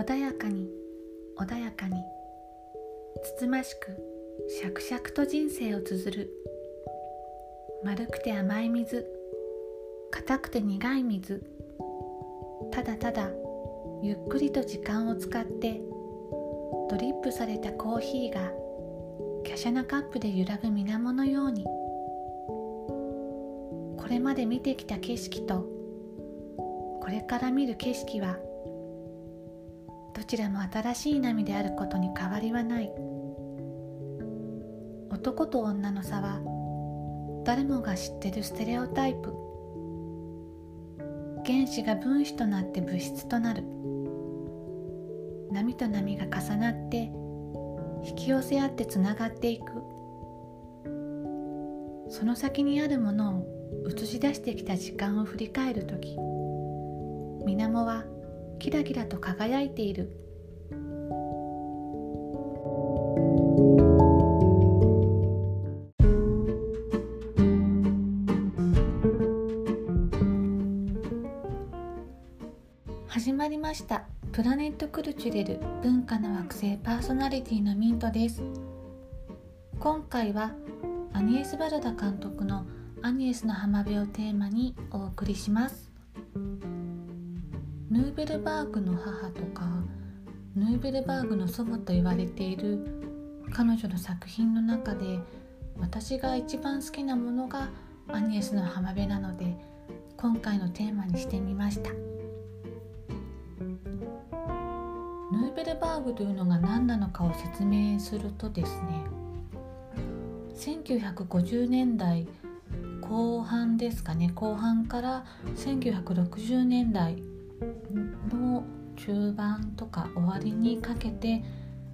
穏やかに穏やかにつつましくしゃくしゃくと人生を綴る。丸くて甘い水硬くて苦い水ただただゆっくりと時間を使ってドリップされたコーヒーが華奢なカップで揺らぐ水面のように。これまで見てきた景色とこれから見る景色はどちらも新しい波であることに変わりはない。男と女の差は誰もが知ってるステレオタイプ。原子が分子となって物質となる。波と波が重なって引き寄せ合ってつながっていく。その先にあるものを映し出してきた時間を振り返る時。水面はキラキラと輝いている。始まりました。プラネットクルチュレル文化の惑星パーソナリティのミントです。今回はアニエス・バルダ監督のアニエスの浜辺をテーマにお送りします。ヌーベルバーグの母とかヌーベルバーグの祖母と言われている彼女の作品の中で私が一番好きなものがアニエスの浜辺なので今回のテーマにしてみました。ヌーベルバーグというのが何なのかを説明するとですね1950年代後半ですかね後半から1960年代の中盤とか終わりにかけて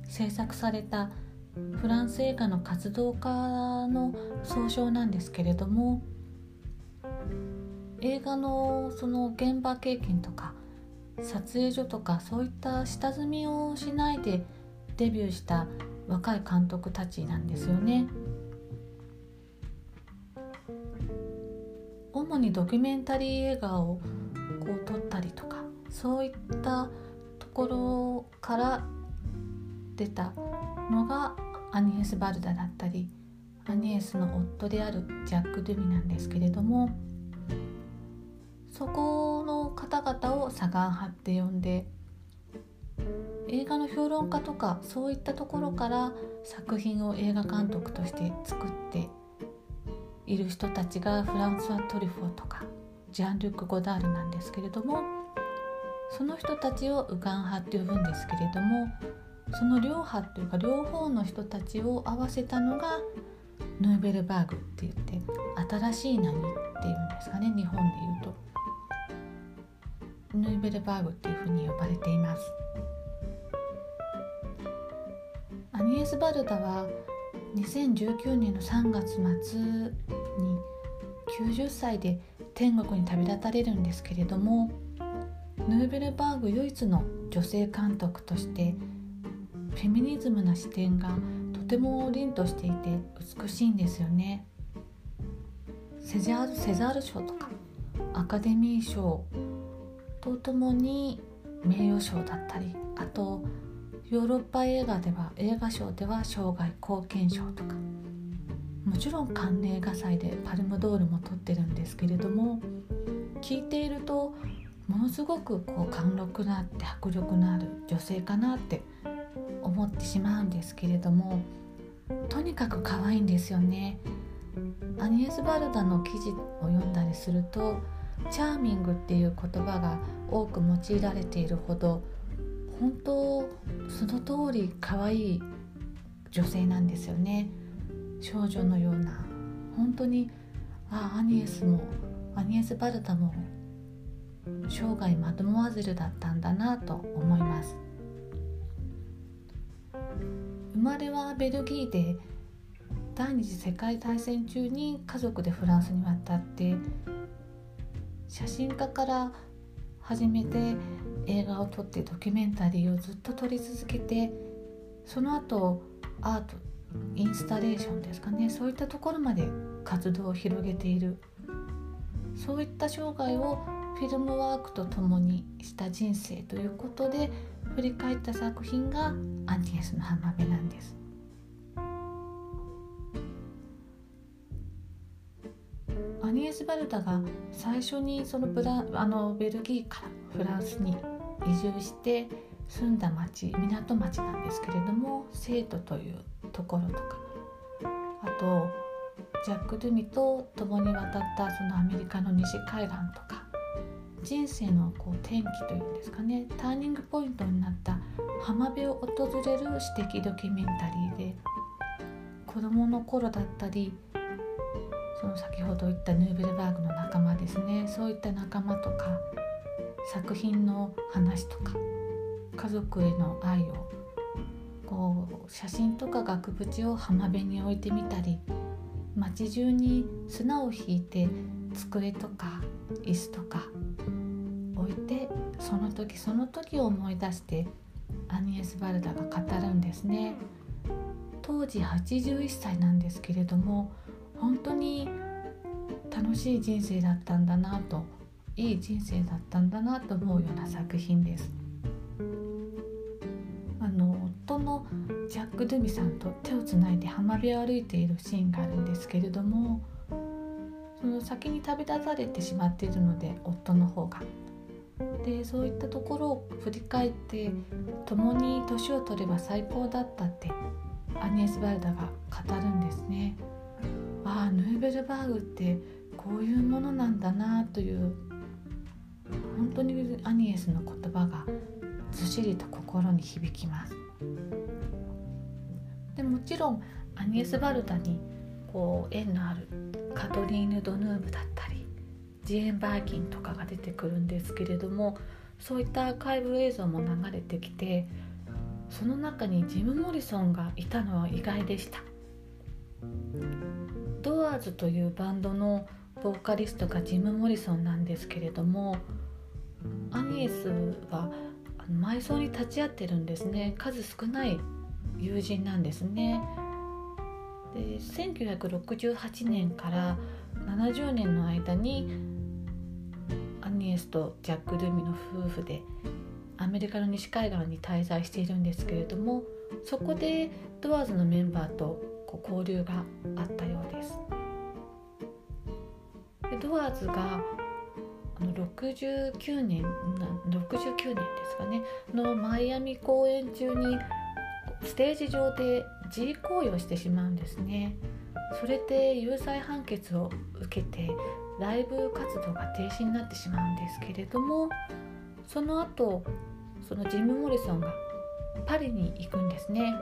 制作されたフランス映画の活動家の総称なんですけれども映画のその現場経験とか撮影所とかそういった下積みをしないでデビューした若い監督たちなんですよね。主にドキュメンタリー映画をこう撮ったりとかそういったところから出たのがアニエス・バルダだったりアニエスの夫であるジャック・ドゥミなんですけれどもそこの方々を左岸派って呼んで映画の評論家とかそういったところから作品を映画監督として作っている人たちがフランスワ・トリュフォーとかジャン・ルック・ゴダールなんですけれどもその人たちを右岸派って呼ぶんですけれどもその両派というか両方の人たちを合わせたのがヌーベルバーグって言って新しい波っていうんですかね日本で言うと。ヌーベルバーグっていうふうに呼ばれていますアニエス・バルダは2019年の3月末に90歳で天国に旅立たれるんですけれどもヌーベルバーグ唯一の女性監督としてフェミニズムな視点がとても凛としていて美しいんですよね。セザールセザール賞とかアカデミー賞とともに名誉賞だったりあとヨーロッパ映画では映画賞では生涯貢献賞とか。もちろんカンヌ映画祭でパルムドールも取ってるんですけれども聞いているとものすごくこう貫禄があって迫力のある女性かなって思ってしまうんですけれどもとにかく可愛いんですよね。アニエス・バルダの記事を読んだりするとチャーミングっていう言葉が多く用いられているほど本当その通り可愛い女性なんですよね少女のような本当にあアニエスもアニエス・バルタも生涯マドモアゼルだったんだなと思います。生まれはベルギーで第二次世界大戦中に家族でフランスに渡って写真家から始めて映画を撮ってドキュメンタリーをずっと撮り続けてその後アートインスタレーションですかねそういったところまで活動を広げているそういった生涯をフィルムワークとともにした人生ということで振り返った作品がアンニエスの浜辺なんです。アニエス・バルタが最初にそのブラあのベルギーからフランスに移住して住んだ町港町なんですけれども生徒というところとかあとジャック・ドゥミと共に渡ったそのアメリカの西海岸とか人生のこう転機というんですかねターニングポイントになった浜辺を訪れる私的ドキュメンタリーで子どもの頃だったりその先ほど言ったヌーベルバーグの仲間ですねそういった仲間とか作品の話とか家族への愛をこう写真とか額縁を浜辺に置いてみたり街中に砂を引いて机とか椅子とか置いてその時その時を思い出してアニエス・バルダが語るんですね。当時81歳なんですけれども本当に楽しい人生だったんだなといい人生だったんだなと思うような作品です。夫のジャック・ドゥミさんと手をつないで浜辺を歩いているシーンがあるんですけれどもその先に旅立たれてしまっているので夫の方が。でそういったところを振り返って共に年を取れば最高だったってアニエス・バルダが語るんですね。ああヌーベルバーグってこういうものなんだなという本当にアニエスの言葉がずしりと心に響きます。でもちろんアニエス・バルダにこう縁のあるカトリーヌ・ドヌーブだったりジエン・バーキンとかが出てくるんですけれどもそういったアーカイブ映像も流れてきてその中にジム・モリソンがいたのは意外でした。ドアーズというバンドのボーカリストがジム・モリソンなんですけれどもアニエスは埋葬に立ち会ってるんですね。数少ない友人なんですね。で1968年から70年の間にアニエスとジャック・ドゥミの夫婦でアメリカの西海岸に滞在しているんですけれどもそこでドアーズのメンバーとこう交流があったようです。でドアーズがあの69年69年ですかね。のマイアミ公演中にステージ上で自慰行為をしてしまうんですね。それで有罪判決を受けてライブ活動が停止になってしまうんですけれどもその後そのジム・モリソンがパリに行くんですね。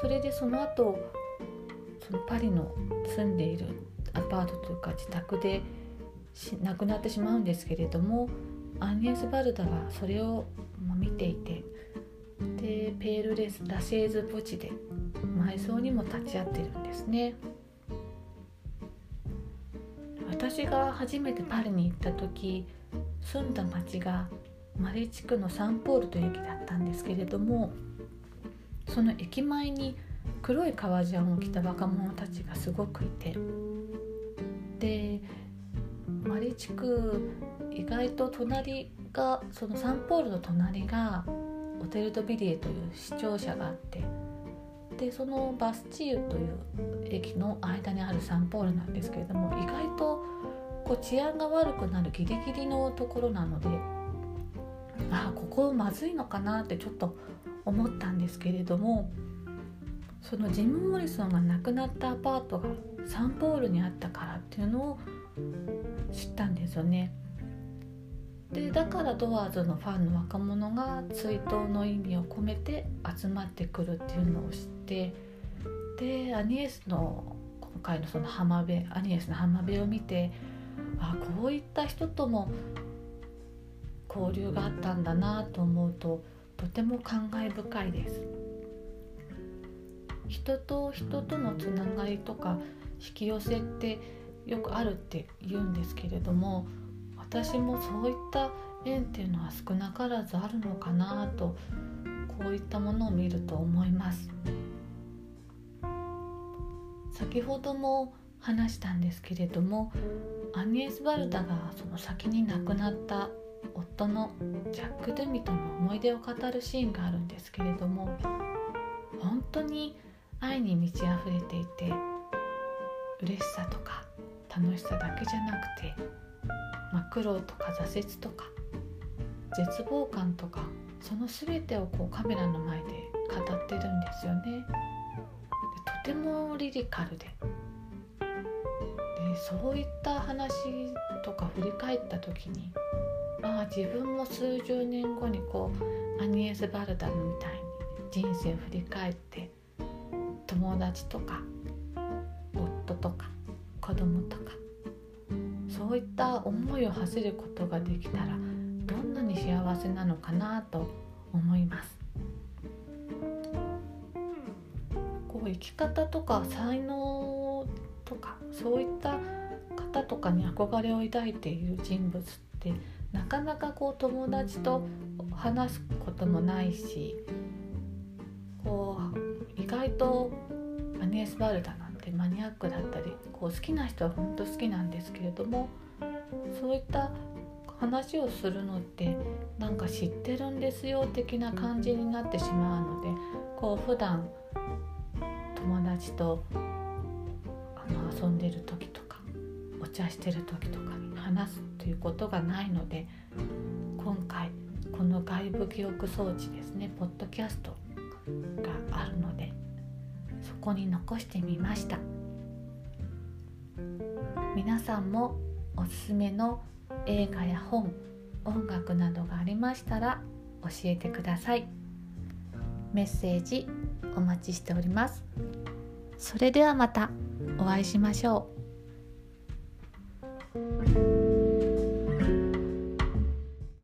それでその後そのパリの住んでいるアパートというか自宅で亡くなってしまうんですけれどもアニエス・バルダはそれを見ていてでペールレス・ラシェーズ墓地で埋葬にも立ち会ってるんですね。私が初めてパリに行った時住んだ町がマリ地区のサンポールという駅だったんですけれどもその駅前に黒い革ジャンを着た若者たちがすごくいてでマリ地区意外と隣がそのサンポールの隣がオテル・ド・ビリエという市庁舎があってでそのバスチーユという駅の間にあるサンポールなんですけれども意外とこう治安が悪くなるギリギリのところなのでああここまずいのかなってちょっと思ったんですけれどもそのジム・モリソンが亡くなったアパートがサンポールにあったからっていうのを知ったんですよね。でだからドアーズのファンの若者が追悼の意味を込めて集まってくるっていうのを知ってでアニエスの今回のその浜辺アニエスの浜辺を見てあこういった人とも交流があったんだなと思うととても感慨深いです人と人とのつながりとか引き寄せってよくあるって言うんですけれども私もそういった縁っていうのは少なからずあるのかなとこういったものを見ると思います。先ほども話したんですけれどもアニエス・バルタがその先に亡くなった夫のジャック・ドゥミとの思い出を語るシーンがあるんですけれども本当に愛に満ち溢れていて嬉しさとか楽しさだけじゃなくて、まあ、苦労とか挫折とか絶望感とかその全てをこうカメラの前で語ってるんですよね。とてもリリカルででそういった話とか振り返った時にまあ自分も数十年後にこうアニエス・バルダルみたいに人生振り返って友達とか夫とか子供とか。そういった思いを馳せることができたらどんなに幸せなのかなと思います。こう生き方とか才能とかそういった方とかに憧れを抱いている人物ってなかなかこう友達と話すこともないしこう意外とアニエス・バルダニアックだったりこう好きな人は本当好きなんですけれどもそういった話をするのってなんか知ってるんですよ的な感じになってしまうのでこう普段友達とあの遊んでる時とかお茶してる時とかに話すということがないので今回この外部記憶装置ですねポッドキャストがあるのでそこに残してみました。皆さんもおすすめの映画や本音楽などがありましたら教えてください。メッセージお待ちしております。それではまたお会いしましょう。